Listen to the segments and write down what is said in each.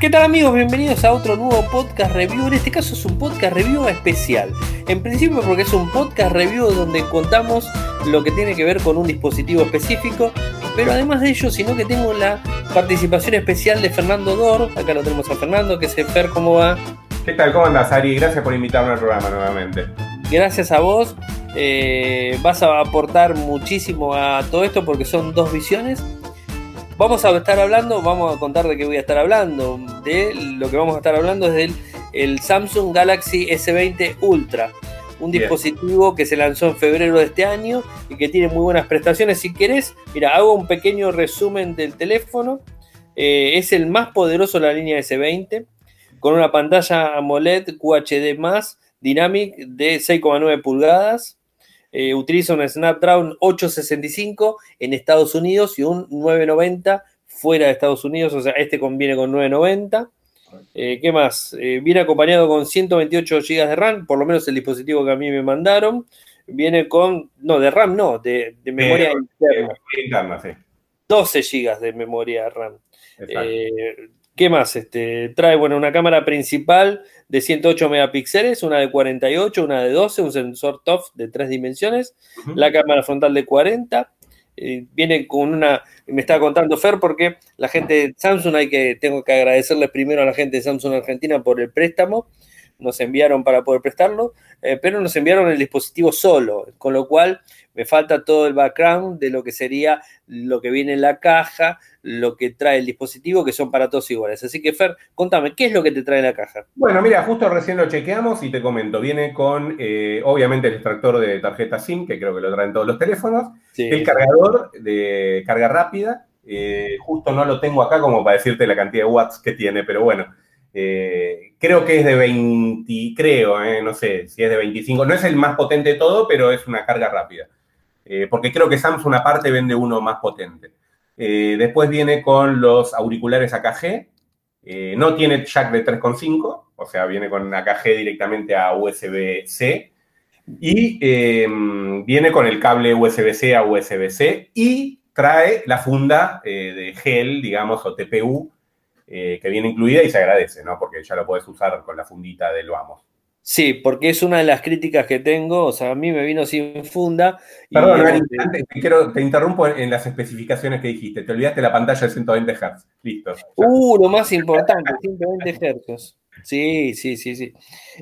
¿Qué tal amigos? Bienvenidos a otro nuevo podcast review. En este caso es un podcast review especial. En principio porque es un podcast review donde contamos lo que tiene que ver con un dispositivo específico, pero además de ello, sino que tengo la participación especial de Fernando Dor. Acá lo tenemos a Fernando, que se Fer, ¿cómo va? ¿Qué tal? ¿Cómo andas, Ari? Gracias por invitarme al programa nuevamente. Gracias a vos. Eh, vas a aportar muchísimo a todo esto porque son dos visiones vamos a estar hablando, vamos a contar de qué voy a estar hablando. De lo que vamos a estar hablando es del el Samsung Galaxy S20 Ultra, un dispositivo que se lanzó en febrero de este año y que tiene muy buenas prestaciones. Si querés, mira, hago un pequeño resumen del teléfono. Eh, es el más poderoso de la línea S20, con una pantalla AMOLED QHD Dynamic de 6,9 pulgadas, eh, utiliza un Snapdragon 865 en Estados Unidos y un 990 fuera de Estados Unidos, o sea, este conviene con 990. Eh, ¿Qué más? Eh, viene acompañado con 128 GB de RAM, por lo menos el dispositivo que a mí me mandaron. Viene con, no, de RAM no, de, memoria interna. 12 GB de memoria RAM. ¿Qué más? Este, trae bueno, una cámara principal de 108 megapíxeles, una de 48, una de 12, un sensor TOF de tres dimensiones, la cámara frontal de 40. Eh, viene con una, me estaba contando Fer, porque la gente de Samsung, hay que, tengo que agradecerles primero a la gente de Samsung Argentina por el préstamo, nos enviaron para poder prestarlo, eh, pero nos enviaron el dispositivo solo, con lo cual me falta todo el background de lo que sería lo que viene en la caja, lo que trae el dispositivo, que son para todos iguales. Así que, Fer, contame, ¿qué es lo que te trae la caja? Bueno, mira, justo recién lo chequeamos y te comento. Viene con, eh, obviamente, el extractor de tarjeta SIM, que creo que lo traen todos los teléfonos, el cargador de carga rápida. Eh, justo no lo tengo acá como para decirte la cantidad de watts que tiene, pero bueno. Eh, creo que es de 20, creo, no sé si es de 25. No es el más potente de todo, pero es una carga rápida. Eh, porque creo que Samsung aparte vende uno más potente. Eh, después viene con los auriculares AKG, eh, no tiene jack de 3.5, o sea, viene con AKG directamente a USB-C. Y em, viene con el cable USB-C a USB-C y trae la funda de gel, digamos, o TPU, que viene incluida y se agradece, ¿no? Porque ya lo puedes usar con la fundita del Vamos. Sí, porque es una de las críticas que tengo. O sea, a mí me vino sin funda. Perdón, antes, te, interrumpo en las especificaciones que dijiste. Te olvidaste la pantalla de 120 Hz. Listo. Uh, lo más importante, 120 Hz. Sí, sí, sí, sí.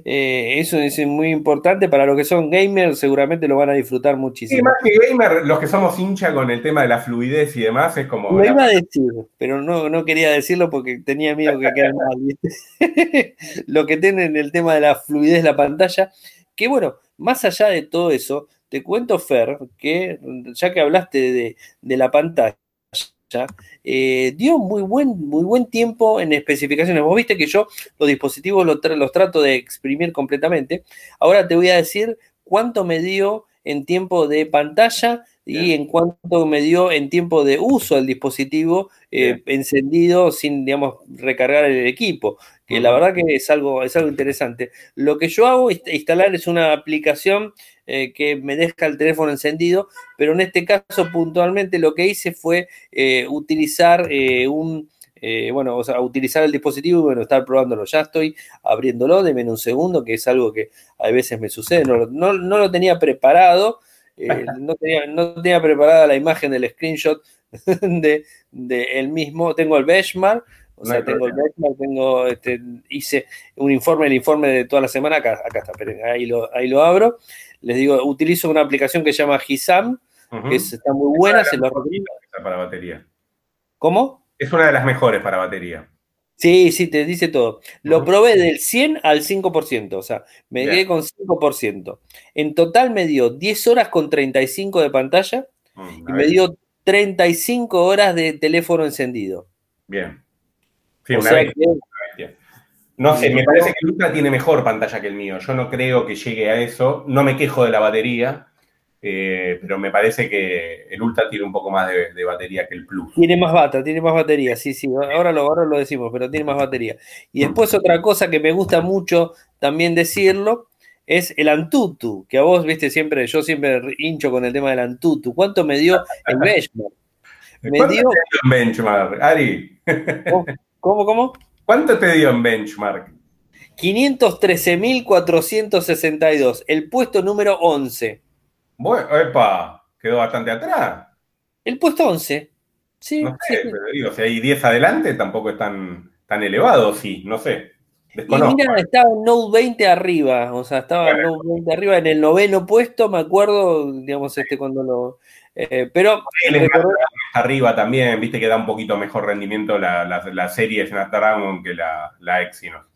Eh, eso es muy importante para los que son gamers, seguramente lo van a disfrutar muchísimo. Sí, más que gamer, los que somos hincha con el tema de la fluidez y demás, es como. Lo iba a decir, pero no, no quería decirlo porque tenía miedo que quede mal. lo que tiene en el tema de la fluidez de la pantalla, que bueno, más allá de todo eso, te cuento, Fer, que ya que hablaste de, de la pantalla, eh, dio muy buen, muy buen tiempo en especificaciones. Vos viste que yo los dispositivos los, los, trato de exprimir completamente. Ahora te voy a decir cuánto me dio en tiempo de pantalla y en cuánto me dio en tiempo de uso del dispositivo eh, encendido sin, digamos, recargar el equipo. Que la verdad que es algo, es algo interesante. Lo que yo hago es instalar es una aplicación eh, que me deja el teléfono encendido, pero en este caso puntualmente lo que hice fue eh, utilizar eh, un, bueno, o sea, utilizar el dispositivo y bueno, estar probándolo. Ya estoy abriéndolo, denme un segundo, que es algo que a veces me sucede, no, lo tenía preparado, no, tenía, preparada la imagen del screenshot de, el mismo, tengo el benchmark, o sea, tengo el benchmark, tengo, este, hice un informe, el informe de toda la semana, acá, acá está, ahí lo, ahí lo abro les digo, utilizo una aplicación que se llama Hisam, que está muy buena, se lo Para batería. ¿Cómo? Es una de las mejores para batería. Sí, sí, te dice todo. Lo probé del 100 al 5%, o sea, me quedé con 5%. En total me dio 10 horas con 35 de pantalla mm, y me dio 35 horas de teléfono encendido. Bien. Sí, o sea que, no sé, me parece que el Ultra tiene mejor pantalla que el mío. Yo no creo que llegue a eso. No me quejo de la batería, eh, pero me parece que el Ultra tiene un poco más de, batería que el Plus. Tiene más bata, tiene más batería, sí, sí. Ahora lo, ahora lo decimos, pero tiene más batería. Y después otra cosa que me gusta mucho también decirlo es el Antutu, que a vos, viste, siempre, yo siempre hincho con el tema del Antutu. ¿Cuánto me dio el benchmark? Me dio... el benchmark, Ari? ¿Cómo, cómo? ¿Cuánto te dio en benchmark? 513.462, el puesto número 11. Bueno, epa, quedó bastante atrás. El puesto 11. Sí, no sé, pero digo, si hay 10 adelante, tampoco es tan, tan elevado, sí, no sé. Desconozco. Y mira, estaba en Note 20 arriba, o sea, estaba en Note 20 arriba, en el noveno puesto, me acuerdo, digamos, este cuando lo. Eh, pero. arriba también, viste que da un poquito mejor rendimiento la, la, la serie Snapdragon que la, la Exynos.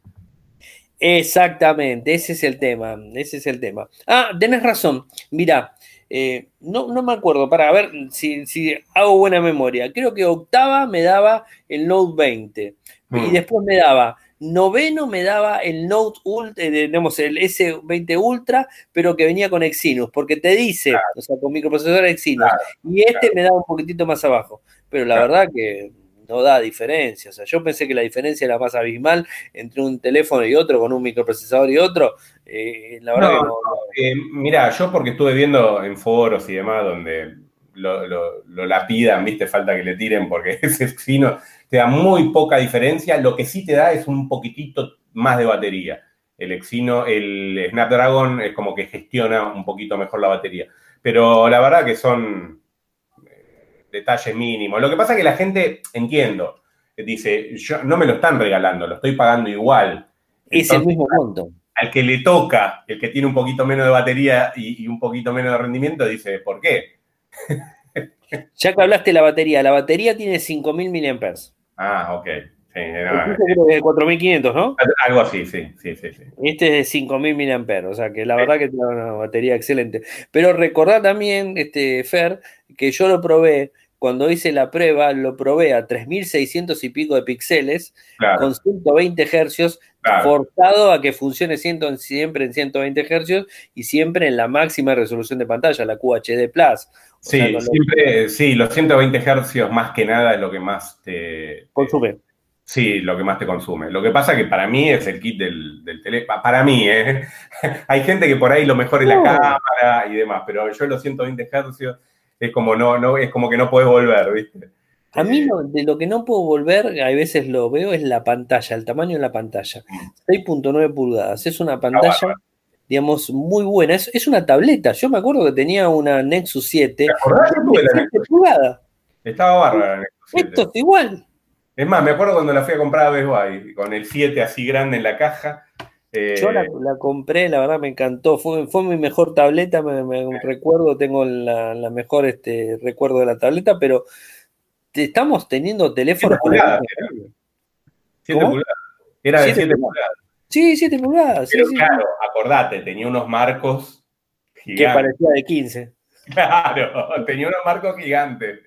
Exactamente, ese es el tema, ese es el tema. Ah, tenés razón, mira, eh, no, no, me acuerdo, para ver si, si, hago buena memoria. Creo que octava me daba el Note 20 y mm. después me daba noveno me daba el Note Ultra, eh, digamos, el S20 Ultra, pero que venía con Exynos, porque te dice, o sea, con microprocesador Exynos, y este me daba un poquitito más abajo. Pero la verdad que no da diferencia. O sea, yo pensé que la diferencia era más abismal entre un teléfono y otro, con un microprocesador y otro. Eh, la verdad que no. Eh, mira, yo porque estuve viendo en foros y demás donde lo, lo, lapidan, ¿viste? Falta que le tiren porque ese fino te da muy poca diferencia. Lo que sí te da es un poquitito más de batería. El Exino, el Snapdragon es como que gestiona un poquito mejor la batería. Pero la verdad que son detalle mínimo. Lo que pasa es que la gente, entiendo, dice, yo no me lo están regalando, lo estoy pagando igual. Es el mismo monto. Al que le toca, el que tiene un poquito menos de batería y, un poquito menos de rendimiento, dice, ¿por qué? ya que hablaste de la batería, la batería tiene 5.000 mAh. Ah, ok. Sí, creo que es de 4.500, ¿no? Algo así, sí, sí, sí. Este es de 5.000 mAh, o sea que la verdad que tiene una batería excelente. Pero recordad también, este, Fer, que yo lo probé cuando hice la prueba, lo probé a 3600 y pico de píxeles con 120 hercios, forzado a que funcione siempre en 120 hercios y siempre en la máxima resolución de pantalla, la QHD Sí, siempre, sí, los 120 hercios más que nada es lo que más te consume. Sí, lo que más te consume. Lo que pasa que para mí es el kit del, teléfono. Para mí, ¿eh? Hay gente que por ahí lo mejor es la cámara y demás, pero yo los 120 hercios es como no, no, es como que no puedes volver, ¿viste? A mí de lo que no puedo volver, a veces lo veo, es la pantalla, el tamaño de la pantalla. 6.9 mm. pulgadas. Es una pantalla, digamos, muy buena. Es, una tableta. Yo me acuerdo que tenía una Nexus 7. ¿Te acordás? Estaba bárbara la Nexus 7. Esto es igual. Es más, me acuerdo cuando la fui a comprar a Best Buy, con el 7 así grande en la caja. Yo la, compré, la verdad me encantó. Fue, fue mi mejor tableta, me, recuerdo, tengo la, mejor este, recuerdo de la tableta, pero estamos teniendo teléfonos. 7 pulgadas. 7 pulgadas. Era de 7 pulgadas. Sí, 7 pulgadas. Pero claro, acordate, tenía unos marcos gigantes. Que parecía de 15. Claro, tenía unos marcos gigantes.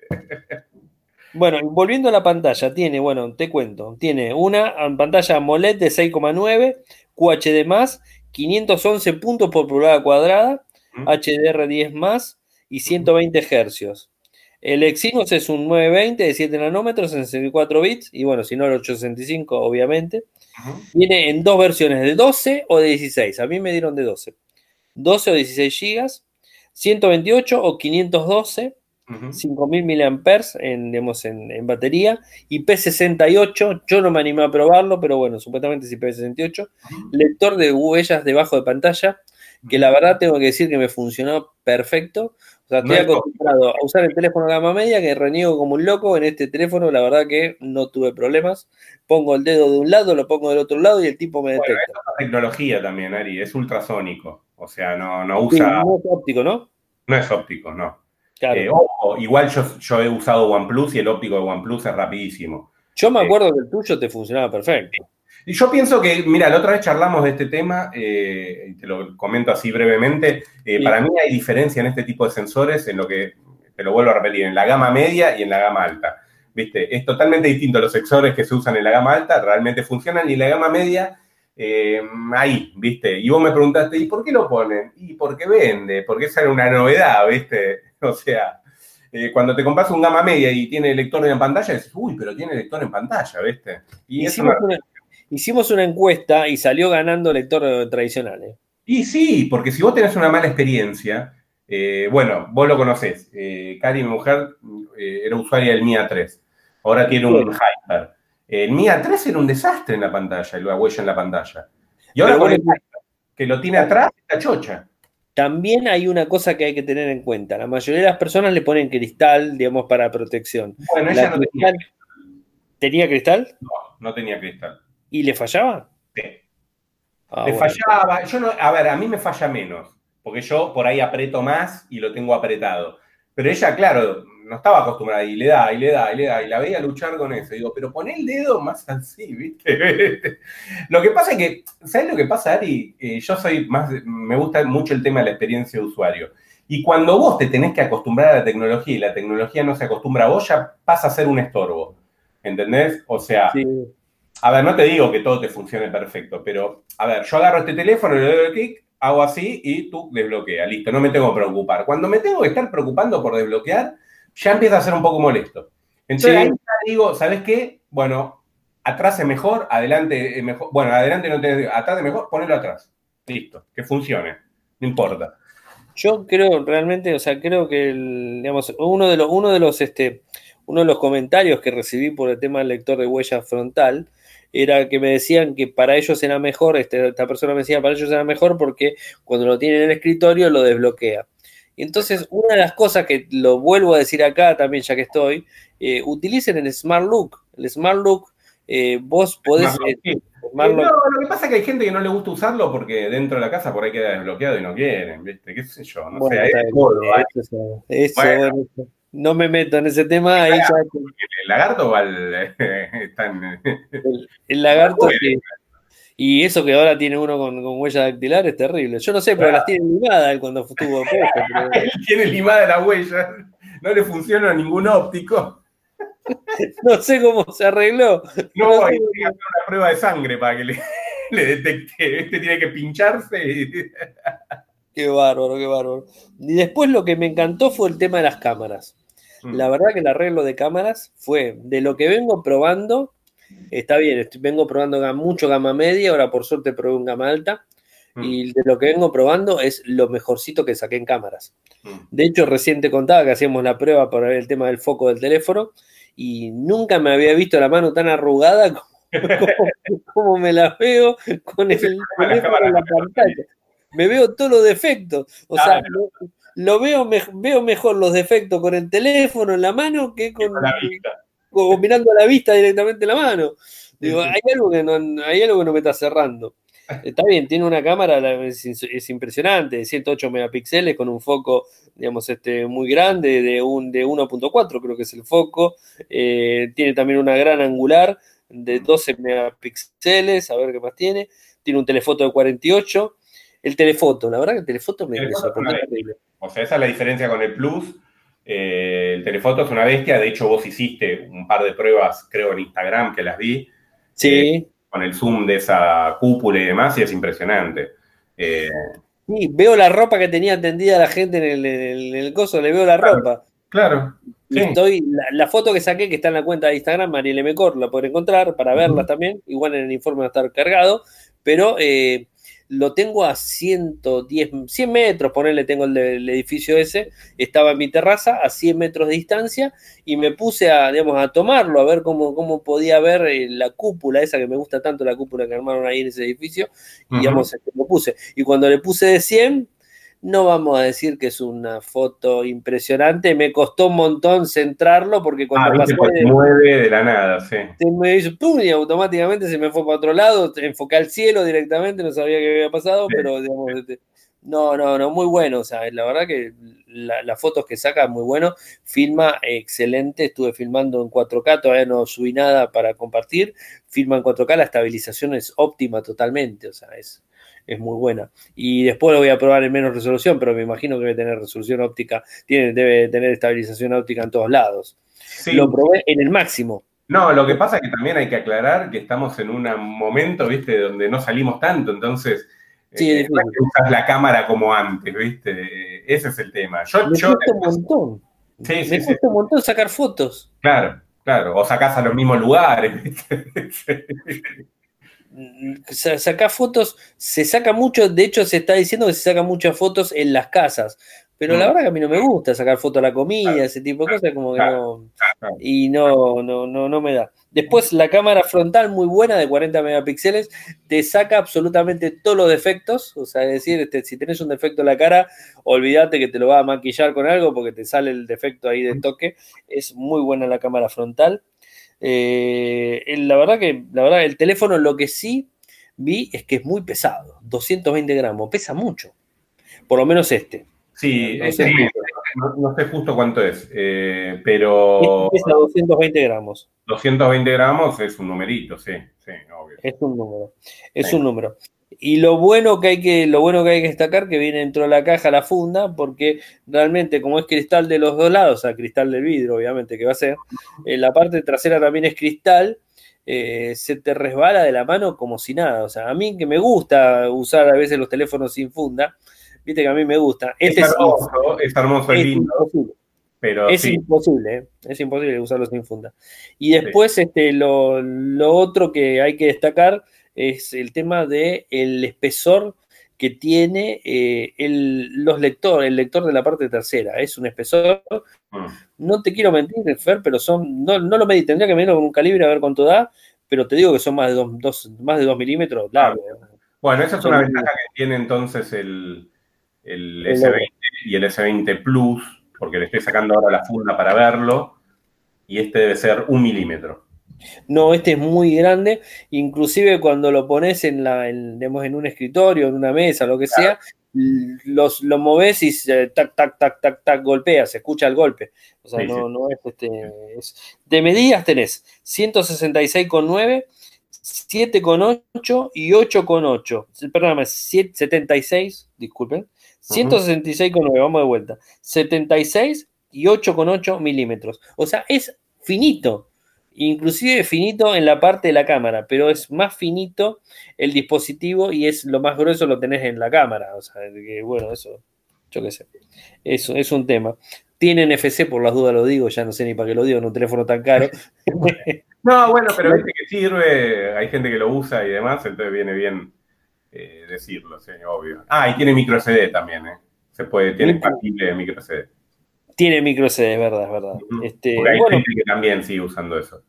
Bueno, volviendo a la pantalla, tiene, bueno, te cuento, tiene una pantalla AMOLED de 6,9, QHD+, 511 puntos por pulgada cuadrada, HDR10+, más y 120 Hz. El Exynos es un 920 de 7 nanómetros en 64 bits, y bueno, si no el 865, obviamente. Viene en dos versiones, de 12 o de 16. A mí me dieron de 12. 12 o 16 GB, 128 o 512 5000 mAh en, en, en, batería y P68, yo no me animé a probarlo, pero bueno, supuestamente sí P68, lector de huellas debajo de pantalla, que la verdad tengo que decir que me funcionó perfecto. O sea, estoy acostumbrado a usar el teléfono gama media, que reniego como un loco. En este teléfono, la verdad que no tuve problemas. Pongo el dedo de un lado, lo pongo del otro lado y el tipo me detecta. Bueno, es tecnología también, Ari, es ultrasónico. O sea, no, no usa. no es óptico, ¿no? No es óptico, no. Eh, igual yo, he usado OnePlus y el óptico de OnePlus es rapidísimo. Yo me eh, acuerdo que el tuyo te funcionaba perfecto. Y yo pienso que, mira, la otra vez charlamos de este tema, eh, te lo comento así brevemente. Para mí hay diferencia en este tipo de sensores, en lo que, te lo vuelvo a repetir, en la gama media y en la gama alta. ¿Viste? Es totalmente distinto los sensores que se usan en la gama alta, realmente funcionan, y en la gama media, ahí, ¿viste? Y vos me preguntaste, ¿y por qué lo ponen? Y porque vende, porque esa era una novedad, ¿viste? O sea, eh, cuando te compras un gama media y tiene lector en pantalla, dices, uy, pero tiene lector en pantalla, ¿viste? Y hicimos, una, encuesta y salió ganando lector tradicional. ¿eh? Y sí, porque si vos tenés una mala experiencia, eh, bueno, vos lo conocés. Cari, mi mujer, era usuaria del MIA 3. Ahora tiene un Hyper. El Mi A3 era un desastre en la pantalla, la huella en la pantalla. Y ahora con el que lo tiene atrás, está chocha. También hay una cosa que hay que tener en cuenta. La mayoría de las personas le ponen cristal, digamos, para protección. Bueno, ella no tenía. ¿Tenía cristal? No, no tenía cristal. ¿Y le fallaba? Sí. Ah, le fallaba. Yo no, a ver, a mí me falla menos, porque yo por ahí aprieto más y lo tengo apretado. Pero ella, claro, no estaba acostumbrada y le da, y le da, y le da, y la veía luchar con eso. digo, pero pon el dedo más así, ¿viste? lo que pasa es que, ¿sabes lo que pasa, Ari? Eh, yo soy más, me gusta mucho el tema de la experiencia de usuario. Y cuando vos te tenés que acostumbrar a la tecnología y la tecnología no se acostumbra a vos, ya pasa a ser un estorbo. ¿Entendés? O sea, a ver, no te digo que todo te funcione perfecto, pero a ver, yo agarro este teléfono, le doy el clic, hago así y tú desbloquea, listo, no me tengo que preocupar. Cuando me tengo que estar preocupando por desbloquear, ya empieza a ser un poco molesto. Entonces ahí digo, ¿sabes qué? Bueno, atrás es mejor, adelante es mejor. Bueno, adelante no te atrás es mejor, ponelo atrás. Listo, que funcione. No importa. Yo creo realmente, o sea, creo que digamos, uno de los, uno de los, este, uno de los comentarios que recibí por el tema del lector de huella frontal era que me decían que para ellos era mejor, este, esta persona me decía, para ellos era mejor porque cuando lo tienen en el escritorio lo desbloquea. Y entonces, una de las cosas que lo vuelvo a decir acá también, ya que estoy, eh, utilicen el Smart Look. El Smart Look, eh, vos podés. Eh, no, lo que pasa es que hay gente que no le gusta usarlo porque dentro de la casa por ahí queda desbloqueado y no quieren, ¿viste? ¿Qué sé yo? No sé, eso, no me meto en ese tema. Ahí ya... ¿El lagarto va el, el, el lagarto que, y eso que ahora tiene uno con, huella dactilar es terrible. Yo no sé, pero las tiene limadas él cuando estuvo puesto. él tiene limada la huella. No le funciona a ningún óptico. no sé cómo se arregló. No, hay que hacer una prueba de sangre para que le, detecte. Este tiene que pincharse. qué bárbaro, qué bárbaro. Y después lo que me encantó fue el tema de las cámaras. La verdad que el arreglo de cámaras fue de lo que vengo probando Está bien, vengo probando mucho gama media, ahora por suerte probé un gama alta. Mm. Y de lo que vengo probando es lo mejorcito que saqué en cámaras. Mm. De hecho, recién te contaba que hacíamos la prueba para ver el tema del foco del teléfono y nunca me había visto la mano tan arrugada como, me la veo con el teléfono en la pantalla. Me veo todos los defectos. O sea, lo, veo, veo mejor los defectos con el teléfono en la mano que con, la vista mirando a la vista directamente la mano. Digo, hay algo que no, hay algo que no me está cerrando. Está bien, tiene una cámara, es, impresionante, de 108 megapíxeles con un foco, digamos, este, muy grande, de, un, de 1.4 creo que es el foco. Eh, tiene también una gran angular de 12 megapíxeles, a ver qué más tiene. Tiene un telefoto de 48. El telefoto, la verdad que el telefoto me, O sea, esa es la diferencia con el Plus eh, el telefoto es una bestia, de hecho vos hiciste un par de pruebas, creo, en Instagram que las vi. Sí. Eh, con el zoom de esa cúpula y demás, y es impresionante. Eh, sí, veo la ropa que tenía tendida la gente en el, coso, le veo la ropa. Claro. Estoy, la, foto que saqué, que está en la cuenta de Instagram, Marielle Mecor, la pueden encontrar para verla también. Igual en el informe va a estar cargado. Pero lo tengo a 110, 100 metros, ponerle, tengo el, edificio ese, estaba en mi terraza a 100 metros de distancia y me puse a, digamos, a tomarlo, a ver cómo, cómo podía ver eh, la cúpula, esa que me gusta tanto, la cúpula que armaron ahí en ese edificio, y digamos, este, lo puse. Y cuando le puse de 100, no vamos a decir que es una foto impresionante, me costó un montón centrarlo porque cuando ah, pasé de, mueve de la nada, sí. Me hizo pum y automáticamente se me fue para otro lado, enfoqué al cielo directamente, no sabía qué había pasado, pero digamos, este, no, no, no, muy bueno, o sea, la verdad que las fotos que saca muy bueno, filma excelente, estuve filmando en 4K, todavía no subí nada para compartir, filma en 4K, la estabilización es óptima totalmente, o sea, es es muy buena. Y después lo voy a probar en menos resolución, pero me imagino que debe tener resolución óptica, tiene, debe tener estabilización óptica en todos lados. Lo probé en el máximo. No, lo que pasa es que también hay que aclarar que estamos en un momento, viste, donde no salimos tanto, entonces sí, eh, usas la cámara como antes, viste, ese es el tema. Yo, me cuesta un montón. Sí, me cuesta un montón sacar fotos. Claro, claro, o sacás a los mismos lugares, ¿viste? Saca fotos, se saca mucho, de hecho se está diciendo que se saca muchas fotos en las casas, pero la verdad que a mí no me gusta sacar fotos a la comida, ese tipo de cosas, como que no. Y no, no, no, no me da. Después, la cámara frontal muy buena de 40 megapíxeles te saca absolutamente todos los defectos. O sea, es decir, este, si tenés un defecto en la cara, olvídate que te lo va a maquillar con algo porque te sale el defecto ahí de toque. Es muy buena la cámara frontal. Eh, la verdad que, la verdad, el teléfono lo que sí vi es que es muy pesado. 220 gramos, pesa mucho. Por lo menos este. Sí, no, sé justo cuánto es, eh, pero... Pesa 220 gramos. 220 gramos es un numerito, sí, sí, obvio. Es un número, es un número. Y lo bueno que hay que, lo bueno que hay que destacar que viene dentro de la caja la funda, porque realmente como es cristal de los dos lados, o sea, cristal del vidrio, obviamente, que va a ser, eh, la parte trasera también es cristal, eh, se te resbala de la mano como si nada. O sea, a mí que me gusta usar a veces los teléfonos sin funda, Viste que a mí me gusta. Este es hermoso, es, hermoso y lindo. Imposible. Pero es imposible, ¿eh? es imposible usarlo sin funda. Y después este, lo, otro que hay que destacar es el tema del el espesor que tiene eh, el, los lectores, el lector de la parte tercera. Es un espesor. Mm. No te quiero mentir, Fer, pero son. No, no lo medí, tendría que medirlo con un calibre a ver cuánto da, pero te digo que son más de 2 más de dos milímetros largos. Bueno, esa es una ventaja que tiene entonces el, el S20 y el S20 Plus, porque le estoy sacando ahora la funda para verlo, y este debe ser un milímetro. No, este es muy grande, inclusive cuando lo pones en, la, en, un escritorio, en una mesa, lo que sea, los, lo moves y tac, tac, tac, tac, tac, golpea, se escucha el golpe. O sea, no, no es este. de medidas tenés 166,9, 7,8 y 8,8. Perdóname, 76, disculpen. 166,9, vamos de vuelta. 76 y 8,8 milímetros. O sea, es finito. Inclusive finito en la parte de la cámara, pero es más finito el dispositivo y es lo más grueso lo tenés en la cámara. O sea, que bueno, eso, yo qué sé. Eso es un tema. Tiene NFC, por las dudas lo digo, ya no sé ni para qué lo digo en un teléfono tan caro. no, bueno, pero viste que sirve, hay gente que lo usa y demás, entonces viene bien eh, decirlo, sí, obvio. Ah, y tiene micro CD también, ¿eh? Se puede, tiene compatible micro CD. Tiene micro CD, es verdad, es verdad. este, hay gente que también sigue usando eso.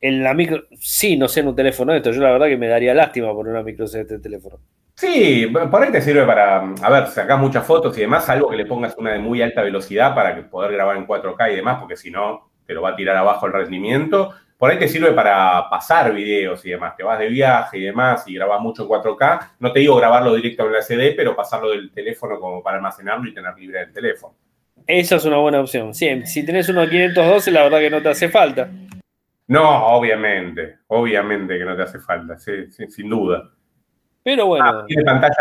En la micro, sí, no sé en un teléfono esto. Yo la verdad que me daría lástima por una micro CD de teléfono. Sí, por ahí te sirve para, a ver, sacás muchas fotos y demás, algo que le pongas una de muy alta velocidad para que poder grabar en 4K y demás, porque si no, te lo va a tirar abajo el rendimiento por ahí te sirve para pasar videos y demás. Te vas de viaje y demás y grabas mucho en 4K. No te digo grabarlo directo en la CD, pero pasarlo del teléfono como para almacenarlo y tener libre el teléfono. Esa es una buena opción. Sí, si tenés uno de 512, la verdad que no te hace falta. No, obviamente. Obviamente que no te hace falta, sí, sin duda. Pero bueno. Ah, tiene pantalla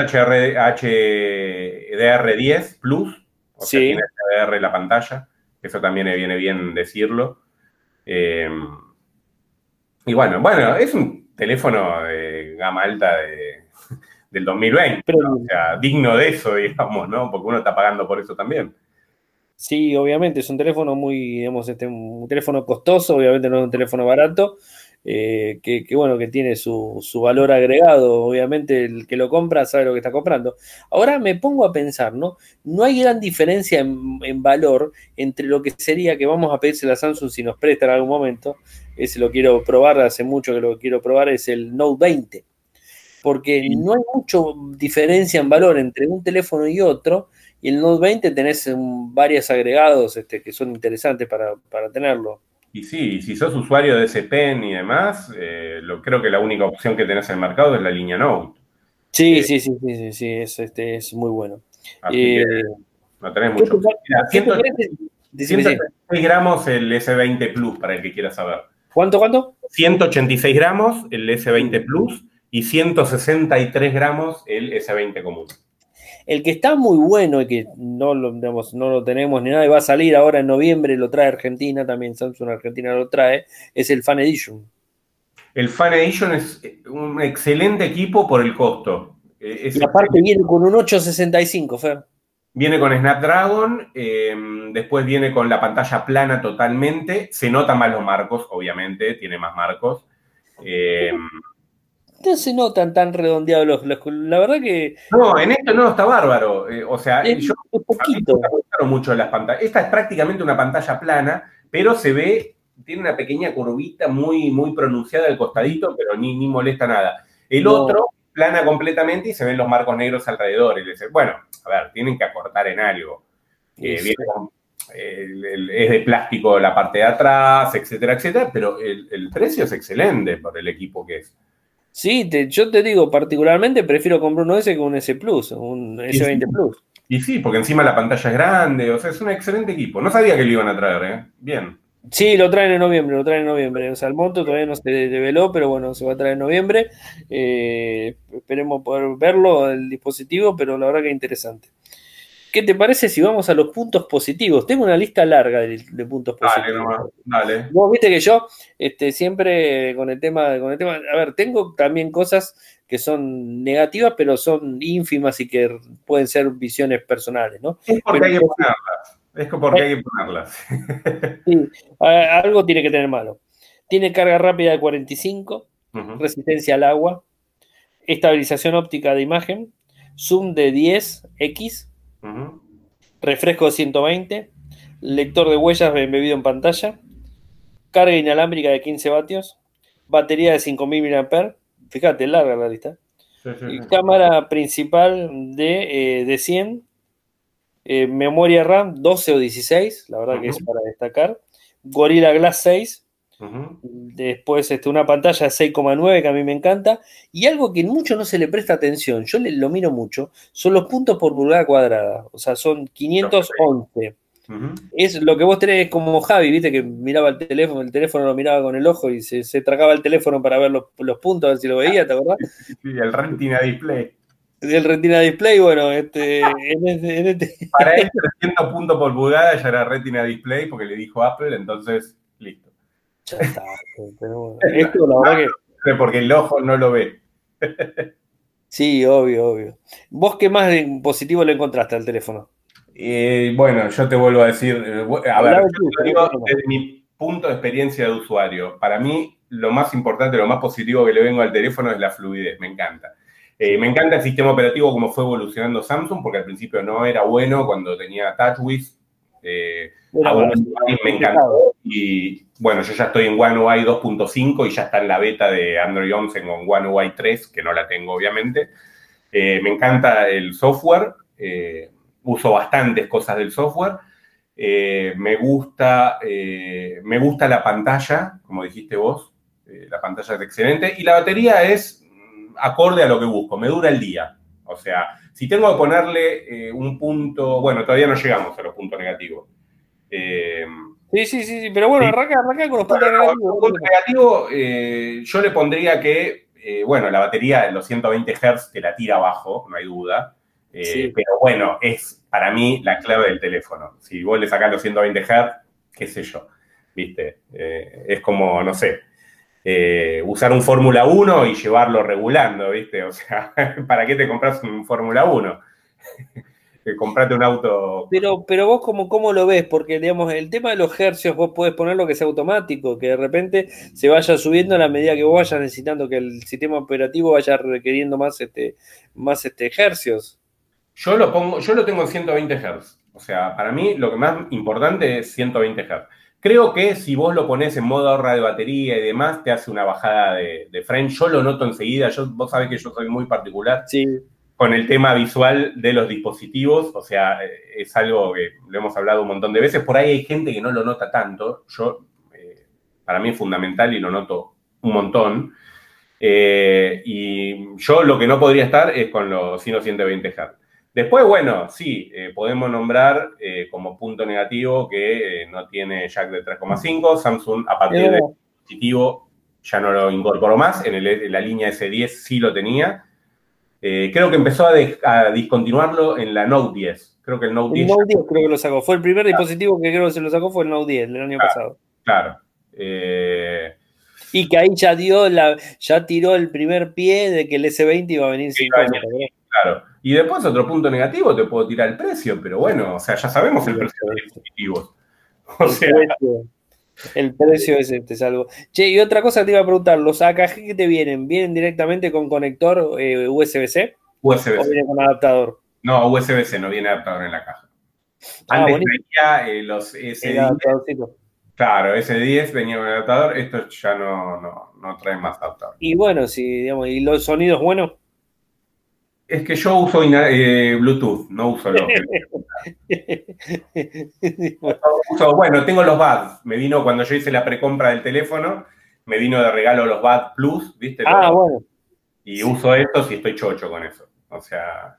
HDR10 Plus. O sea, tiene HDR la pantalla. Eso también viene bien decirlo. Eh, y bueno, bueno, es un teléfono de gama alta de, del 2020, o sea, digno de eso, digamos, ¿no? Porque uno está pagando por eso también. Sí, obviamente, es un teléfono muy, digamos, este, un teléfono costoso, obviamente no es un teléfono barato, eh, que, bueno, que tiene su, valor agregado, obviamente el que lo compra sabe lo que está comprando. Ahora me pongo a pensar, ¿no? No hay gran diferencia en, valor entre lo que sería que vamos a pedirse a Samsung si nos presta en algún momento, ese lo quiero probar, hace mucho que lo quiero probar, es el Note 20, porque no hay mucha diferencia en valor entre un teléfono y otro, y el Note 20 tenés varios agregados este, que son interesantes para, para tenerlo. Y sí, si sos usuario de ese pen y demás, eh, lo, creo que la única opción que tenés en el mercado es la línea Note. Sí, eh, sí, sí, sí, sí, es, este, es muy bueno. Eh, no tenés mucho. 186 gramos el S20 Plus, para el que quiera saber. ¿Cuánto, cuánto? 186 gramos el S20 Plus y 163 gramos el S20 común. El que está muy bueno y que no lo, no lo tenemos ni nada y va a salir ahora en noviembre, lo trae Argentina, también Samsung Argentina lo trae, es el Fan Edition. El Fan Edition es un excelente equipo por el costo. Eh, y aparte viene con un 865, Fer. Viene con Snapdragon, eh, después viene con la pantalla plana totalmente. Se notan más los marcos, obviamente, tiene más marcos. Eh, no se notan tan redondeados los, La verdad que. No, en esto no está bárbaro. Eh, o sea, yo. poquito. me gustaron mucho las pantallas. Esta es prácticamente una pantalla plana, pero se ve. Tiene una pequeña curvita muy, muy pronunciada al costadito, pero ni, ni molesta nada. El otro plana completamente y se ven los marcos negros alrededor. Y bueno, a ver, tienen que acortar en algo. es de plástico la parte de atrás, etcétera, etcétera, pero el, precio es excelente por el equipo que es. Sí, yo te digo, particularmente prefiero comprar uno S que un S Plus, un S20 Plus. Y sí, porque encima la pantalla es grande, o sea, es un excelente equipo. No sabía que lo iban a traer, ¿eh? Bien. Sí, lo traen en noviembre, lo traen en noviembre. O sea, el monto todavía no se develó, pero bueno, se va a traer en noviembre. Eh, esperemos poder verlo, el dispositivo, pero la verdad que es interesante. ¿Qué te parece si vamos a los puntos positivos? Tengo una lista larga de, puntos positivos. Dale, dale. Vos viste que yo este, siempre con el tema, con el tema, a ver, tengo también cosas que son negativas, pero son ínfimas y que pueden ser visiones personales, ¿no? Es porque hay que ponerlas. Es porque hay que ponerlas. sí, algo tiene que tener malo. Tiene carga rápida de 45, resistencia al agua, estabilización óptica de imagen, zoom de 10x, refresco de 120, lector de huellas embebido en pantalla, carga inalámbrica de 15 vatios, batería de 5000 mAh, fíjate, larga la lista, y cámara principal de, eh, de 100 eh, memoria RAM 12 o 16, la verdad que es para destacar. Gorilla Glass 6. Después este, una pantalla 6,9 que a mí me encanta. Y algo que mucho no se le presta atención, yo lo miro mucho, son los puntos por pulgada cuadrada. O sea, son 511. Es lo que vos tenés como Javi, viste, que miraba el teléfono, el teléfono lo miraba con el ojo y se, se tragaba el teléfono para ver los, los, puntos, a ver si lo veía, ¿te acordás? Sí, el Retina Display del Retina Display, bueno, este, en este, este Para él, 300 puntos por pulgada ya era Retina Display porque le dijo Apple, entonces. Ya está. Pero Esto, la verdad que... Porque el ojo no lo ve. Sí, obvio, obvio. ¿Vos qué más positivo le encontraste al teléfono? Eh, bueno, yo te vuelvo a decir, eh, a ver, digo desde mi punto de experiencia de usuario. Para mí, lo más importante, lo más positivo que le vengo al teléfono es la fluidez, me encanta. Eh, me encanta el sistema operativo como fue evolucionando Samsung, porque al principio no era bueno cuando tenía TouchWiz. Eh, me encantó. Y bueno, yo ya estoy en One UI 2.5 y ya está en la beta de Android 11 con One UI 3, que no la tengo obviamente. Eh, me encanta el software. Eh, uso bastantes cosas del software. me, gusta, me gusta la pantalla, como dijiste vos. la pantalla es excelente. Y la batería es acorde a lo que busco, me dura el día. O sea, si tengo que ponerle eh, un punto, bueno, todavía no llegamos a los puntos negativos. Eh, sí, sí, sí, pero bueno, arranca, arranca con los puntos negativos. Puntos negativos, eh, yo le pondría que, bueno, la batería de los 120 Hz te la tira abajo, no hay duda. Pero bueno, es para mí la clave del teléfono. Si vos le sacás los 120 Hz, qué sé yo, ¿viste? es como, no sé, eh, usar un Fórmula 1 y llevarlo regulando, ¿viste? O sea, ¿para qué te compras un Fórmula 1? Comprate un auto. Pero, pero vos, cómo, ¿cómo lo ves? Porque, digamos, el tema de los hercios, vos podés ponerlo que sea automático, que de repente se vaya subiendo a la medida que vos vayas necesitando que el sistema operativo vaya requiriendo más, este, más este, hercios. Yo lo, pongo, yo lo tengo en 120 Hz. O sea, para mí lo que más importante es 120 Hz. Creo que si vos lo pones en modo ahorra de batería y demás, te hace una bajada de, de frame. Yo lo noto enseguida. Yo, vos sabés que yo soy muy particular con el tema visual de los dispositivos. O sea, es algo que lo hemos hablado un montón de veces. Por ahí hay gente que no lo nota tanto. Yo, eh, para mí es fundamental y lo noto un montón. Eh, y yo lo que no podría estar es con los 120 Hz. Después, bueno, sí, eh, podemos nombrar eh, como punto negativo que eh, no tiene jack de 3,5. Samsung a partir del dispositivo ya no lo incorporó más. En, la línea S10 sí lo tenía. Creo que empezó a, discontinuarlo en la Note 10. Creo que el Note 10. El Note 10 creo que lo sacó. Fue el primer dispositivo que creo que se lo sacó fue el Note 10 el año pasado. Claro. y que ahí ya dio la, ya tiró el primer pie de que el S20 iba a venir sin cámara. Claro. Y después otro punto negativo, te puedo tirar el precio, pero bueno, o sea, ya sabemos el precio de los dispositivos. O sea, El precio es este, salvo. Che, y otra cosa te iba a preguntar, ¿los AKG que te vienen, vienen directamente con conector eh, USB-C? USB-C. ¿O vienen con adaptador? No, USB-C, no viene adaptador en la caja. Ah, Antes venía eh, los S10. Claro, S10 venía con adaptador, estos ya no, no, no traen más adaptador. Y bueno, sí, digamos, ¿y los sonidos buenos? Es que yo uso eh, Bluetooth, no uso los. bueno, tengo los BAD. Me vino cuando yo hice la precompra del teléfono, me vino de regalo los BAD Plus, ¿viste? Ah, bueno. Y uso estos y estoy chocho con eso. O sea.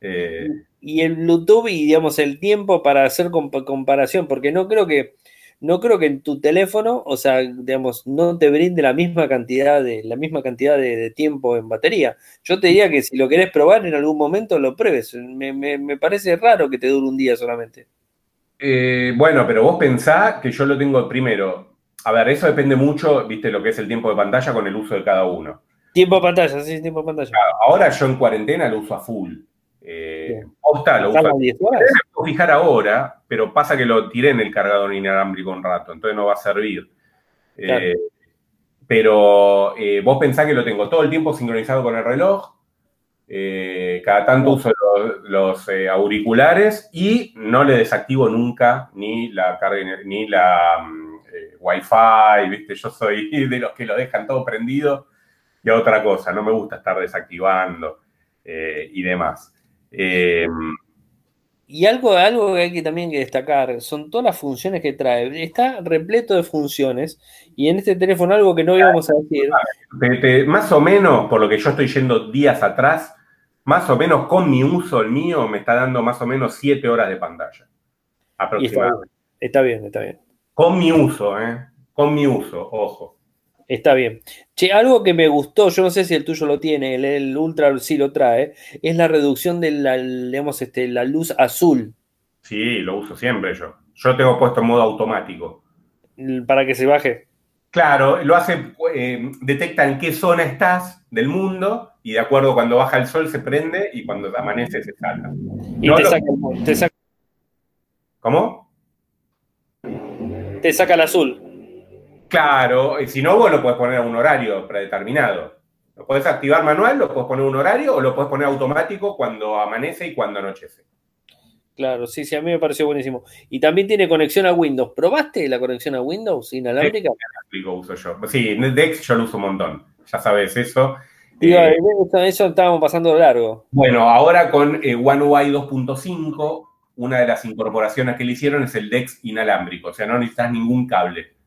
Eh, y el Bluetooth y digamos el tiempo para hacer comparación, porque no creo que no creo que en tu teléfono, o sea, digamos, no te brinde la misma cantidad de, la misma cantidad de, tiempo en batería. Yo te diría que si lo querés probar en algún momento, lo pruebes. Me, parece raro que te dure un día solamente. Eh, bueno, pero vos pensás que yo lo tengo primero. A ver, eso depende mucho, viste, lo que es el tiempo de pantalla con el uso de cada uno. Tiempo de pantalla, sí, tiempo de pantalla. Ahora yo en cuarentena lo uso a full. Eh, posta, lo uso. puedo fijar ahora, pero pasa que lo tiré en el cargador inalámbrico un rato, entonces no va a servir. Eh, pero eh, vos pensás que lo tengo todo el tiempo sincronizado con el reloj. Eh, cada tanto uso los, auriculares y no le desactivo nunca ni la carga ni la mm, Wi-Fi, ¿viste? Yo soy de los que lo dejan todo prendido y a otra cosa, no me gusta estar desactivando y demás. Y algo, algo que hay que también que destacar son todas las funciones que trae. Está repleto de funciones y en este teléfono algo que no íbamos a decir. más o menos, por lo que yo estoy yendo días atrás, más o menos con mi uso, el mío, me está dando más o menos 7 horas de pantalla. Aproximadamente. Está bien, está bien, Con mi uso, ¿eh? Con mi uso, ojo. Está bien. Che, algo que me gustó, yo no sé si el tuyo lo tiene, el, Ultra sí lo trae, es la reducción de la, digamos, este, la luz azul. Sí, lo uso siempre yo. Yo tengo puesto en modo automático. Para que se baje. Claro, lo hace, eh, detecta en qué zona estás del mundo y de acuerdo cuando baja el sol se prende y cuando amanece se salta. Y te, saca, ¿Cómo? Te saca el azul. Claro, y si no, vos lo puedes poner a un horario predeterminado. Lo puedes activar manual, lo puedes poner un horario o lo puedes poner automático cuando amanece y cuando anochece. Claro, sí, sí, a mí me pareció buenísimo. Y también tiene conexión a Windows. ¿Probaste la conexión a Windows inalámbrica? Sí, uso yo. Sí, Dex yo lo uso un montón. Ya sabes eso. Eh, eso estábamos pasando largo. Bueno, ahora con eh, One UI 2.5, una de las incorporaciones que le hicieron es el DeX inalámbrico. O sea, no necesitas ningún cable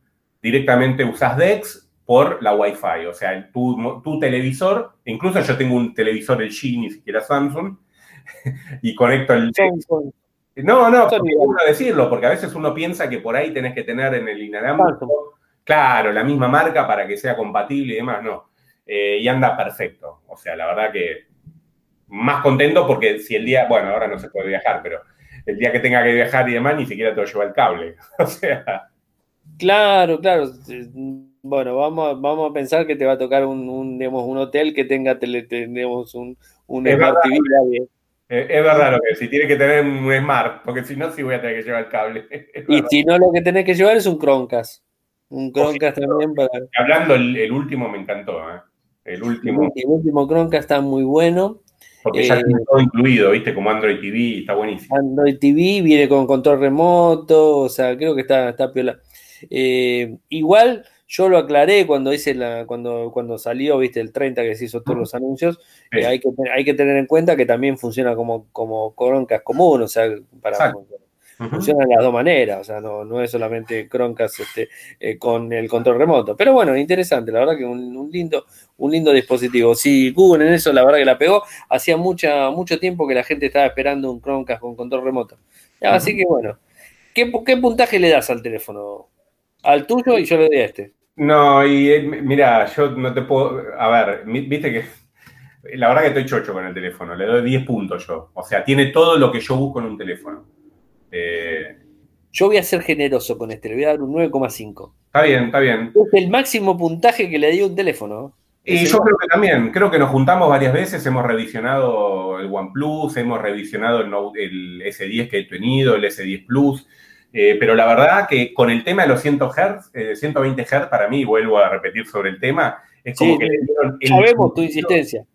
directamente usas DeX por la Wi-Fi. O sea, tu, tu televisor, incluso yo tengo un televisor LG, ni siquiera Samsung, y conecto el DeX. No, no, es bueno decirlo, porque a veces uno piensa que por ahí tenés que tener en el inalámbrico, claro, la misma marca para que sea compatible y demás, no. Eh, y anda perfecto. O sea, la verdad que más contento porque si el día, bueno, ahora no se puede viajar, pero el día que tenga que viajar y demás, ni siquiera te lo lleva el cable. O sea. Claro, claro. Bueno, vamos, vamos a pensar que te va a tocar un, un hotel que tenga tele, un, un Smart TV. Es, verdad lo que si tiene que tener un Smart, porque si no, sí voy a tener que llevar el cable. y si no, lo que tenés que llevar es un Chromecast. Un Chromecast también para. Hablando, el, último me encantó, ¿eh? El último. El último Chromecast está muy bueno. Porque ya tiene eh, todo incluido, ¿viste? Como Android TV, está buenísimo. Android TV viene con control remoto, o sea, creo que está, está piola. Eh, igual yo lo aclaré cuando hice la, cuando, cuando salió, viste, el 30 que se hizo todos los anuncios, hay, que, hay que tener en cuenta que también funciona como, como Croncast común, o sea, para funciona de las dos maneras, o sea, no, es solamente Croncast este, eh, con el control remoto. Pero bueno, interesante, la verdad que un, lindo, un lindo dispositivo. Si Google en eso la verdad que la pegó, hacía mucha, mucho tiempo que la gente estaba esperando un Croncast con control remoto. Así que bueno, ¿qué, ¿qué puntaje le das al teléfono? Al tuyo y yo le doy a este. No, y eh, mira, yo no te puedo. A ver, viste que. La verdad que estoy chocho con el teléfono, le doy 10 puntos yo. O sea, tiene todo lo que yo busco en un teléfono. Eh, yo voy a ser generoso con este, le voy a dar un 9,5. Está bien, está bien. Es el máximo puntaje que le dio un teléfono. Y yo creo que también, creo que nos juntamos varias veces, hemos revisionado el OnePlus, hemos revisionado el, el S10 que he tenido, el S10 Plus, Eh, pero la verdad que con el tema de los 100 Hz, 120 Hz, para mí, vuelvo a repetir sobre el tema, es como que Sabemos tu insistencia.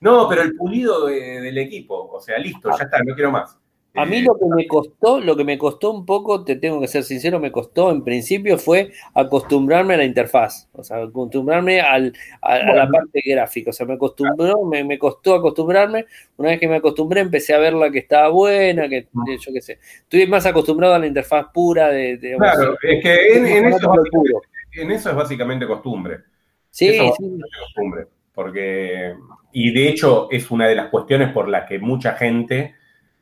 No, pero el pulido del equipo, o sea, listo, ya está, no quiero más. A mí lo que me costó, lo que me costó un poco, te tengo que ser sincero, me costó en principio fue acostumbrarme a la interfaz, o sea, acostumbrarme al, a, la parte gráfica, o sea, me acostumbró, me, me, costó acostumbrarme, una vez que me acostumbré empecé a ver la que estaba buena, que yo qué sé, estoy más acostumbrado a la interfaz pura de... claro, es que en, eso en, eso es básicamente costumbre. Sí, sí. Costumbre, porque, y de hecho es una de las cuestiones por las que mucha gente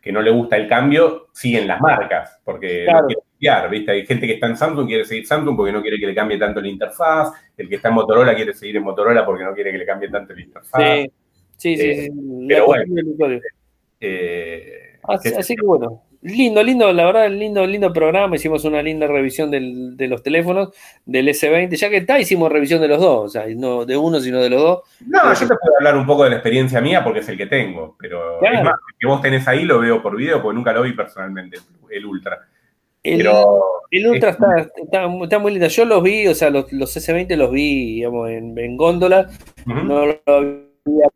que no le gusta el cambio, siguen las marcas, porque no quiere cambiar, ¿viste? Hay gente que está en Samsung, quiere seguir Samsung porque no quiere que le cambie tanto la interfaz, el que está en Motorola quiere seguir en Motorola porque no quiere que le cambie tanto la interfaz. Sí, sí, sí. Eh, pero bueno. Eh, así que bueno, Lindo, lindo, la verdad, lindo, lindo programa. Hicimos una linda revisión de los teléfonos del S20. Ya que está, hicimos revisión de los dos, o sea, no de uno, sino de los dos. No, yo te puedo hablar un poco de la experiencia mía porque es el que tengo, pero es más, que vos tenés ahí lo veo por video porque nunca lo vi personalmente, el Ultra. El, Ultra está, está, muy lindo. Yo los vi, o sea, los, S20 los vi, digamos, en, góndola. No lo había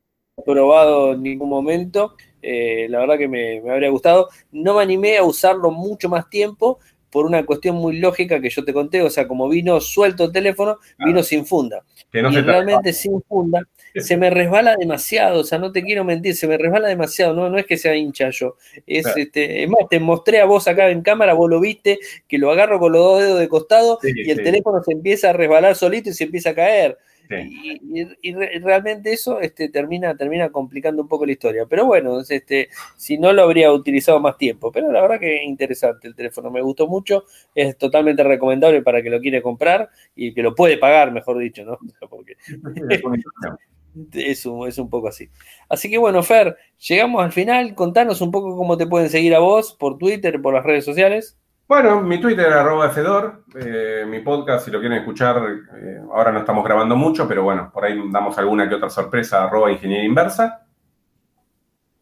probado en ningún momento. Eh, la verdad que me, habría gustado. No me animé a usarlo mucho más tiempo por una cuestión muy lógica que yo te conté, o sea, como vino suelto el teléfono, vino sin funda. y realmente sin funda se me resbala demasiado, o sea, no te quiero mentir, se me resbala demasiado, no, no es que sea hincha yo. Es, este, más, te mostré a vos acá en cámara, vos lo viste, que lo agarro con los dos dedos de costado y el teléfono se empieza a resbalar solito y se empieza a caer. Y, realmente eso este, termina, termina complicando un poco la historia. Pero bueno, este, si no lo habría utilizado más tiempo. Pero la verdad que es interesante el teléfono, me gustó mucho, es totalmente recomendable para que lo quiere comprar y que lo puede pagar, mejor dicho, ¿no? Porque es, un, es un poco así. Así que bueno, Fer, llegamos al final. Contanos un poco cómo te pueden seguir a vos por Twitter, por las redes sociales. Bueno, mi Twitter arroba Fedor, eh, mi podcast, si lo quieren escuchar, eh, ahora no estamos grabando mucho, pero bueno, por ahí damos alguna que otra sorpresa, arroba Ingeniería Inversa.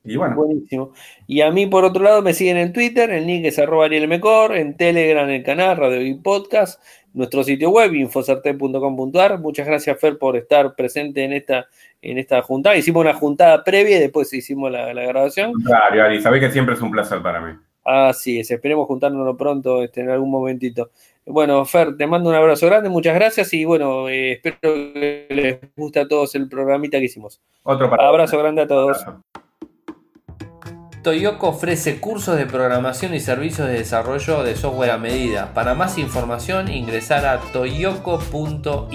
Y bueno. Buenísimo. Y a mí, por otro lado, me siguen en Twitter, el link es arroba Ariel Mecor, en Telegram, el canal, Radio y Podcast, nuestro sitio web, infocerte.com.ar. Muchas gracias, Fer, por estar presente en esta, en esta juntada. Hicimos una juntada previa y después hicimos la, grabación. Claro, Ari, sabés que siempre es un placer para mí. Así es, esperemos juntárnoslo pronto este, en algún momentito. Bueno, Fer, te mando un abrazo grande, muchas gracias y bueno, eh, espero que les guste a todos el programita que hicimos. Otro para Abrazo grande a todos. Toyoko ofrece cursos de programación y servicios de desarrollo de software a medida. Para más información ingresar a toyoko.io